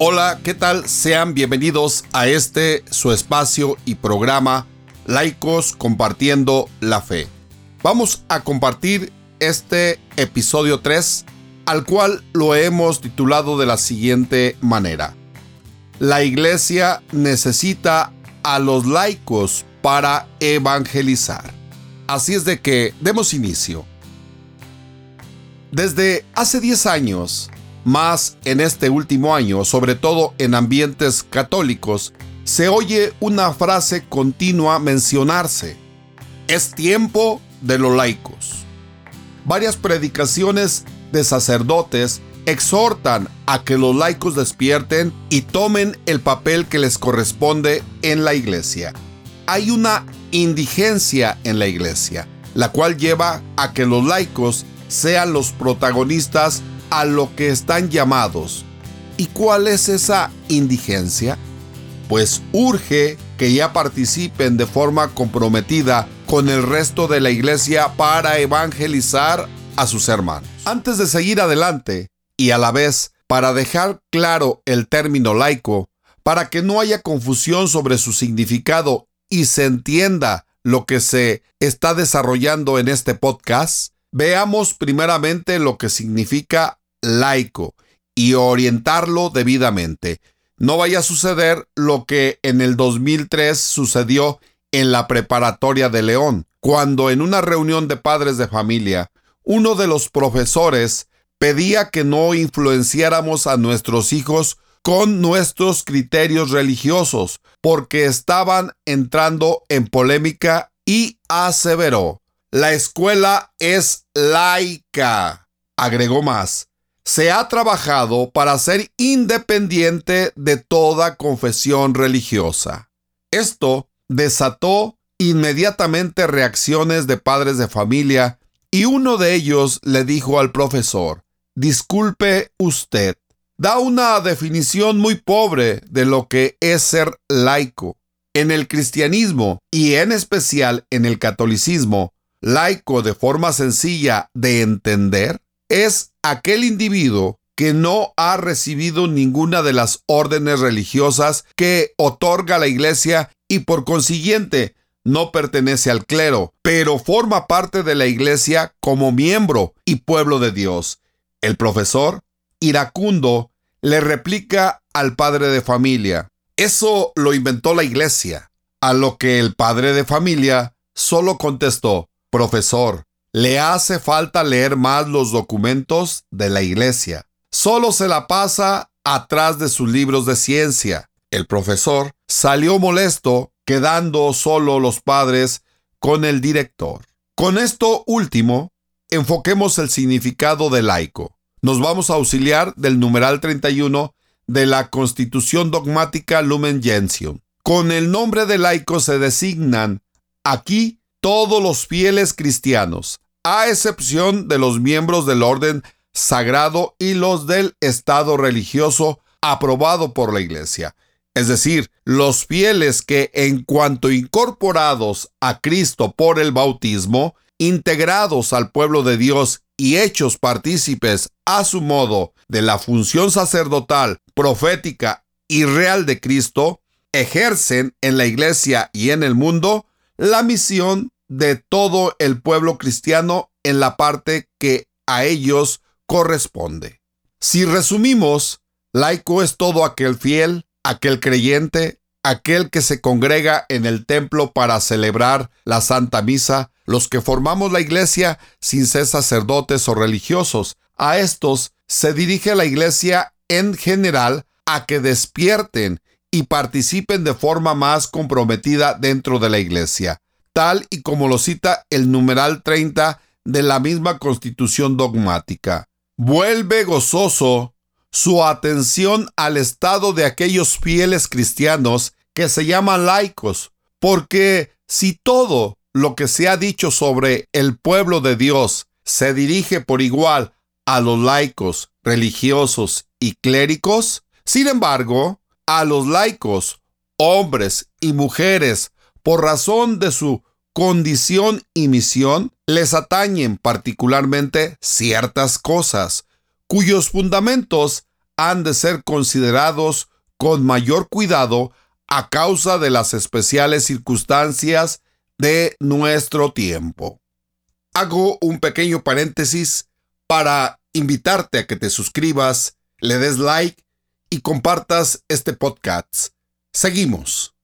Hola, ¿qué tal? Sean bienvenidos a este su espacio y programa Laicos Compartiendo la Fe. Vamos a compartir este episodio 3, al cual lo hemos titulado de la siguiente manera. La iglesia necesita a los laicos para evangelizar. Así es de que demos inicio. Desde hace 10 años, más en este último año, sobre todo en ambientes católicos, se oye una frase continua mencionarse. Es tiempo de los laicos. Varias predicaciones de sacerdotes exhortan a que los laicos despierten y tomen el papel que les corresponde en la iglesia. Hay una indigencia en la iglesia, la cual lleva a que los laicos sean los protagonistas a lo que están llamados. ¿Y cuál es esa indigencia? Pues urge que ya participen de forma comprometida con el resto de la iglesia para evangelizar a sus hermanos. Antes de seguir adelante, y a la vez para dejar claro el término laico, para que no haya confusión sobre su significado y se entienda lo que se está desarrollando en este podcast, veamos primeramente lo que significa laico y orientarlo debidamente. No vaya a suceder lo que en el 2003 sucedió en la preparatoria de León, cuando en una reunión de padres de familia, uno de los profesores pedía que no influenciáramos a nuestros hijos con nuestros criterios religiosos, porque estaban entrando en polémica y aseveró, la escuela es laica. Agregó más, se ha trabajado para ser independiente de toda confesión religiosa. Esto desató inmediatamente reacciones de padres de familia y uno de ellos le dijo al profesor, disculpe usted, da una definición muy pobre de lo que es ser laico. En el cristianismo y en especial en el catolicismo, laico de forma sencilla de entender es aquel individuo que no ha recibido ninguna de las órdenes religiosas que otorga la Iglesia y por consiguiente no pertenece al clero, pero forma parte de la Iglesia como miembro y pueblo de Dios. El profesor, iracundo, le replica al padre de familia, eso lo inventó la Iglesia, a lo que el padre de familia solo contestó, profesor, le hace falta leer más los documentos de la iglesia. Solo se la pasa atrás de sus libros de ciencia. El profesor salió molesto, quedando solo los padres con el director. Con esto último, enfoquemos el significado de laico. Nos vamos a auxiliar del numeral 31 de la Constitución Dogmática Lumen Gentium. Con el nombre de laico se designan aquí todos los fieles cristianos, a excepción de los miembros del orden sagrado y los del Estado religioso aprobado por la Iglesia. Es decir, los fieles que en cuanto incorporados a Cristo por el bautismo, integrados al pueblo de Dios y hechos partícipes a su modo de la función sacerdotal, profética y real de Cristo, ejercen en la iglesia y en el mundo la misión de todo el pueblo cristiano en la parte que a ellos corresponde. Si resumimos, laico es todo aquel fiel, aquel creyente, aquel que se congrega en el templo para celebrar la Santa Misa, los que formamos la iglesia sin ser sacerdotes o religiosos. A estos se dirige la iglesia en general a que despierten y participen de forma más comprometida dentro de la iglesia, tal y como lo cita el numeral 30 de la misma constitución dogmática. Vuelve gozoso su atención al estado de aquellos fieles cristianos que se llaman laicos, porque si todo lo que se ha dicho sobre el pueblo de Dios se dirige por igual a los laicos, religiosos y clérigos, sin embargo, a los laicos, hombres y mujeres, por razón de su condición y misión, les atañen particularmente ciertas cosas, cuyos fundamentos han de ser considerados con mayor cuidado a causa de las especiales circunstancias de nuestro tiempo. Hago un pequeño paréntesis para invitarte a que te suscribas, le des like y compartas este podcast. Seguimos.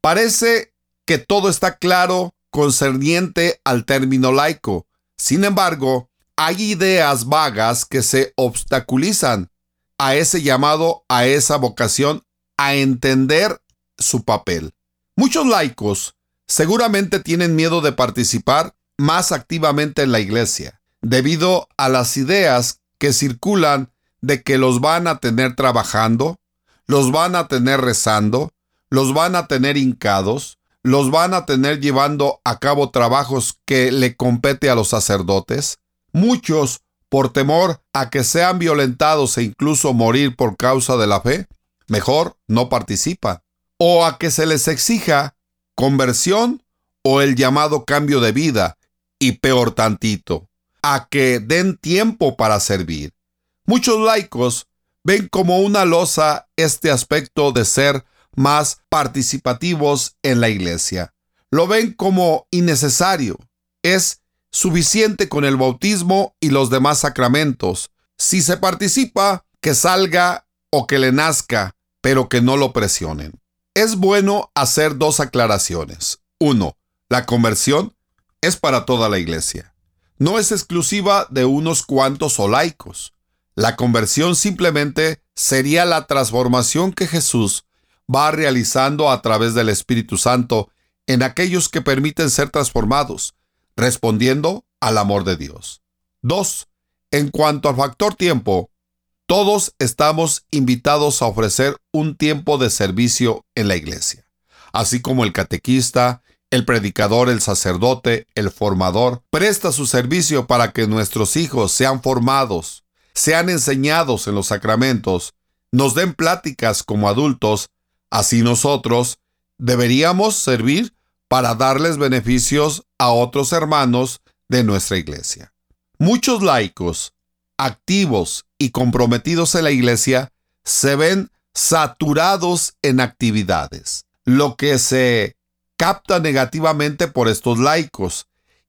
Parece que todo está claro concerniente al término laico. Sin embargo, hay ideas vagas que se obstaculizan a ese llamado, a esa vocación, a entender su papel. Muchos laicos seguramente tienen miedo de participar más activamente en la iglesia, debido a las ideas que circulan de que los van a tener trabajando, los van a tener rezando, los van a tener hincados, los van a tener llevando a cabo trabajos que le compete a los sacerdotes. Muchos, por temor a que sean violentados e incluso morir por causa de la fe, mejor no participan. O a que se les exija conversión o el llamado cambio de vida, y peor tantito, a que den tiempo para servir. Muchos laicos ven como una losa este aspecto de ser más participativos en la iglesia. Lo ven como innecesario. Es suficiente con el bautismo y los demás sacramentos. Si se participa, que salga o que le nazca, pero que no lo presionen. Es bueno hacer dos aclaraciones. Uno, la conversión es para toda la iglesia. No es exclusiva de unos cuantos o laicos. La conversión simplemente sería la transformación que Jesús va realizando a través del Espíritu Santo en aquellos que permiten ser transformados, respondiendo al amor de Dios. 2. En cuanto al factor tiempo, todos estamos invitados a ofrecer un tiempo de servicio en la iglesia, así como el catequista, el predicador, el sacerdote, el formador, presta su servicio para que nuestros hijos sean formados, sean enseñados en los sacramentos, nos den pláticas como adultos Así nosotros deberíamos servir para darles beneficios a otros hermanos de nuestra iglesia. Muchos laicos, activos y comprometidos en la iglesia, se ven saturados en actividades, lo que se capta negativamente por estos laicos,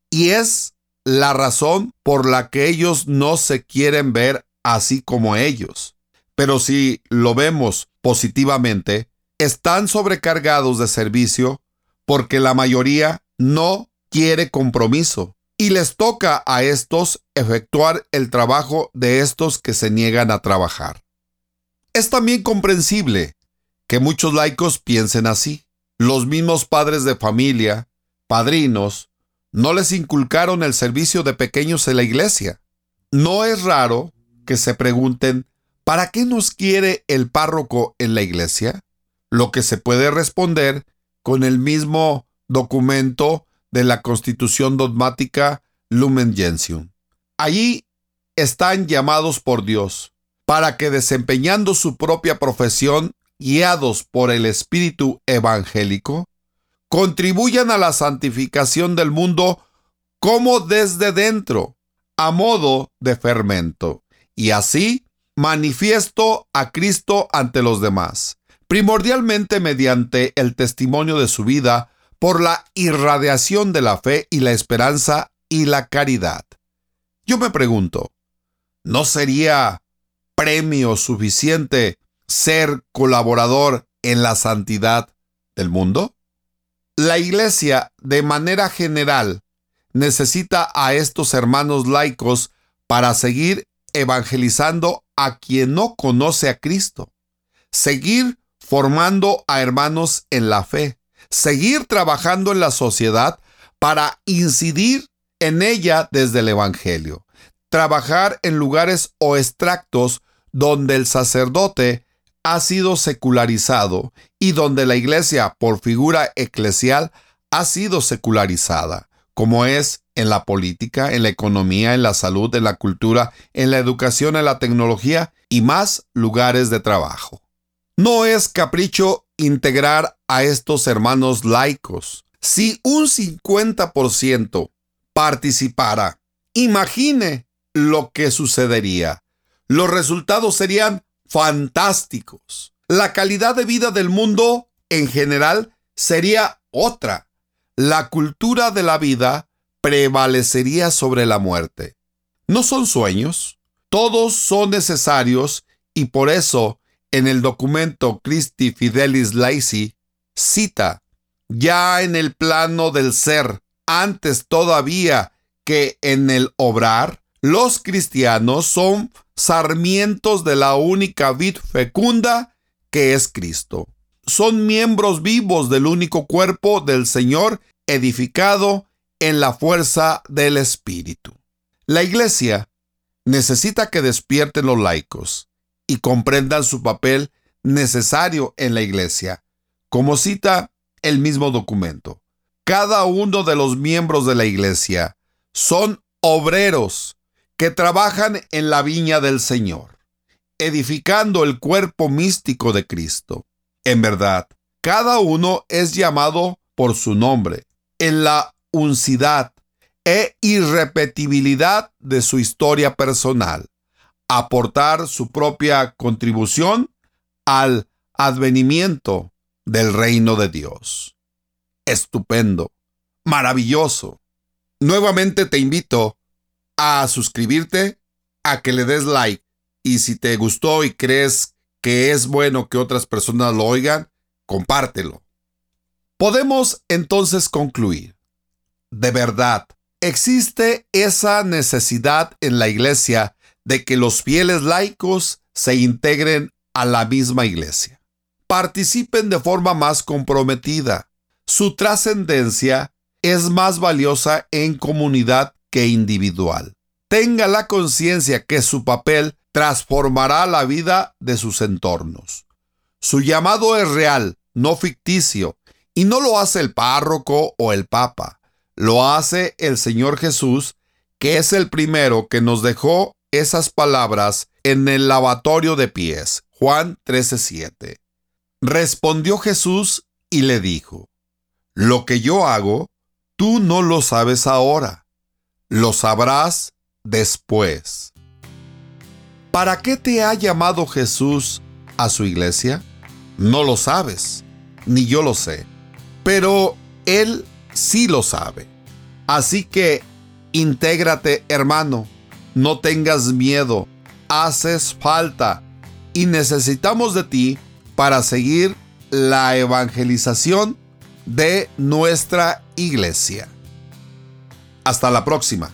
y es la razón por la que ellos no se quieren ver así como ellos. Pero si lo vemos positivamente, están sobrecargados de servicio porque la mayoría no quiere compromiso y les toca a estos efectuar el trabajo de estos que se niegan a trabajar. Es también comprensible que muchos laicos piensen así. Los mismos padres de familia, padrinos, no les inculcaron el servicio de pequeños en la iglesia. No es raro que se pregunten, ¿para qué nos quiere el párroco en la iglesia? lo que se puede responder con el mismo documento de la Constitución dogmática Lumen Gentium. Allí están llamados por Dios para que desempeñando su propia profesión, guiados por el Espíritu evangélico, contribuyan a la santificación del mundo como desde dentro, a modo de fermento, y así manifiesto a Cristo ante los demás primordialmente mediante el testimonio de su vida por la irradiación de la fe y la esperanza y la caridad. Yo me pregunto, ¿no sería premio suficiente ser colaborador en la santidad del mundo? La Iglesia, de manera general, necesita a estos hermanos laicos para seguir evangelizando a quien no conoce a Cristo, seguir formando a hermanos en la fe, seguir trabajando en la sociedad para incidir en ella desde el Evangelio, trabajar en lugares o extractos donde el sacerdote ha sido secularizado y donde la iglesia por figura eclesial ha sido secularizada, como es en la política, en la economía, en la salud, en la cultura, en la educación, en la tecnología y más lugares de trabajo. No es capricho integrar a estos hermanos laicos. Si un 50% participara, imagine lo que sucedería. Los resultados serían fantásticos. La calidad de vida del mundo en general sería otra. La cultura de la vida prevalecería sobre la muerte. No son sueños, todos son necesarios y por eso en el documento Christi Fidelis Laici cita, ya en el plano del ser, antes todavía que en el obrar, los cristianos son sarmientos de la única vid fecunda que es Cristo. Son miembros vivos del único cuerpo del Señor edificado en la fuerza del Espíritu. La Iglesia necesita que despierten los laicos y comprendan su papel necesario en la Iglesia, como cita el mismo documento. Cada uno de los miembros de la Iglesia son obreros que trabajan en la viña del Señor, edificando el cuerpo místico de Cristo. En verdad, cada uno es llamado por su nombre, en la uncidad e irrepetibilidad de su historia personal, aportar su propia contribución al advenimiento del reino de Dios. Estupendo, maravilloso. Nuevamente te invito a suscribirte, a que le des like y si te gustó y crees que es bueno que otras personas lo oigan, compártelo. Podemos entonces concluir. De verdad, existe esa necesidad en la iglesia de que los fieles laicos se integren a la misma iglesia. Participen de forma más comprometida. Su trascendencia es más valiosa en comunidad que individual. Tenga la conciencia que su papel transformará la vida de sus entornos. Su llamado es real, no ficticio, y no lo hace el párroco o el papa, lo hace el Señor Jesús, que es el primero que nos dejó esas palabras en el lavatorio de pies. Juan 13:7. Respondió Jesús y le dijo, Lo que yo hago, tú no lo sabes ahora lo sabrás después. ¿Para qué te ha llamado Jesús a su iglesia? No lo sabes, ni yo lo sé, pero Él sí lo sabe. Así que intégrate, hermano, no tengas miedo, haces falta y necesitamos de ti para seguir la evangelización de nuestra iglesia. Hasta la próxima.